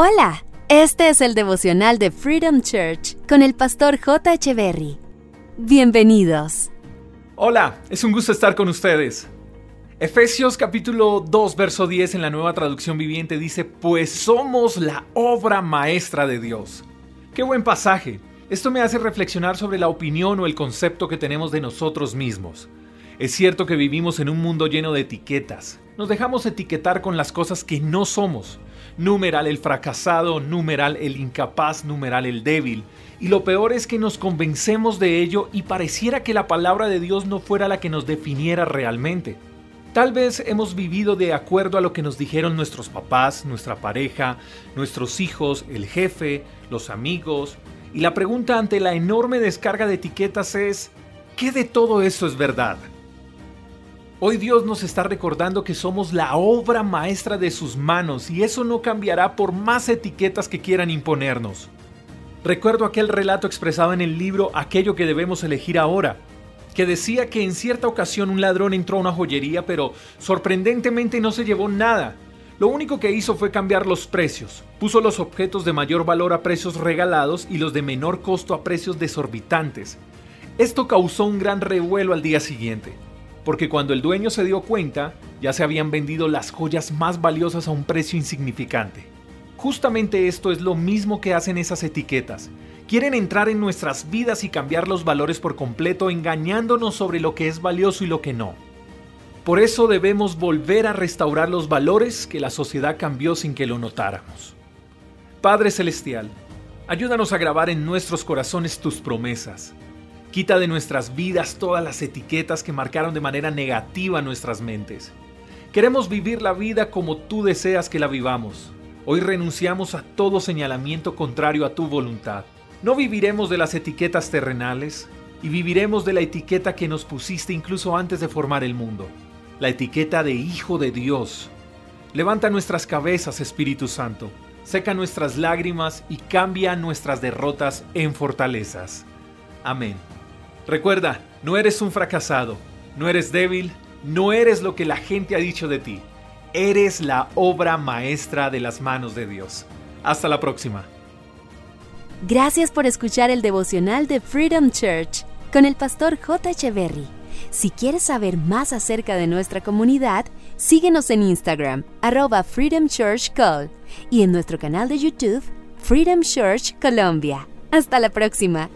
Hola, este es el devocional de Freedom Church con el pastor J. Berry. Bienvenidos. Hola, es un gusto estar con ustedes. Efesios capítulo 2, verso 10 en la nueva traducción viviente dice, pues somos la obra maestra de Dios. Qué buen pasaje. Esto me hace reflexionar sobre la opinión o el concepto que tenemos de nosotros mismos. Es cierto que vivimos en un mundo lleno de etiquetas. Nos dejamos etiquetar con las cosas que no somos. Numeral el fracasado, numeral el incapaz, numeral el débil. Y lo peor es que nos convencemos de ello y pareciera que la palabra de Dios no fuera la que nos definiera realmente. Tal vez hemos vivido de acuerdo a lo que nos dijeron nuestros papás, nuestra pareja, nuestros hijos, el jefe, los amigos. Y la pregunta ante la enorme descarga de etiquetas es, ¿qué de todo eso es verdad? Hoy Dios nos está recordando que somos la obra maestra de sus manos y eso no cambiará por más etiquetas que quieran imponernos. Recuerdo aquel relato expresado en el libro Aquello que debemos elegir ahora, que decía que en cierta ocasión un ladrón entró a una joyería pero sorprendentemente no se llevó nada. Lo único que hizo fue cambiar los precios. Puso los objetos de mayor valor a precios regalados y los de menor costo a precios desorbitantes. Esto causó un gran revuelo al día siguiente porque cuando el dueño se dio cuenta, ya se habían vendido las joyas más valiosas a un precio insignificante. Justamente esto es lo mismo que hacen esas etiquetas. Quieren entrar en nuestras vidas y cambiar los valores por completo, engañándonos sobre lo que es valioso y lo que no. Por eso debemos volver a restaurar los valores que la sociedad cambió sin que lo notáramos. Padre Celestial, ayúdanos a grabar en nuestros corazones tus promesas Quita de nuestras vidas todas las etiquetas que marcaron de manera negativa nuestras mentes. Queremos vivir la vida como tú deseas que la vivamos. Hoy renunciamos a todo señalamiento contrario a tu voluntad. No viviremos de las etiquetas terrenales y viviremos de la etiqueta que nos pusiste incluso antes de formar el mundo. La etiqueta de Hijo de Dios. Levanta nuestras cabezas, Espíritu Santo. Seca nuestras lágrimas y cambia nuestras derrotas en fortalezas. Amén. Recuerda, no eres un fracasado, no eres débil, no eres lo que la gente ha dicho de ti. Eres la obra maestra de las manos de Dios. Hasta la próxima. Gracias por escuchar el devocional de Freedom Church con el pastor J. Echeverry. Si quieres saber más acerca de nuestra comunidad, síguenos en Instagram, arroba Freedom Church Call, y en nuestro canal de YouTube, Freedom Church Colombia. Hasta la próxima.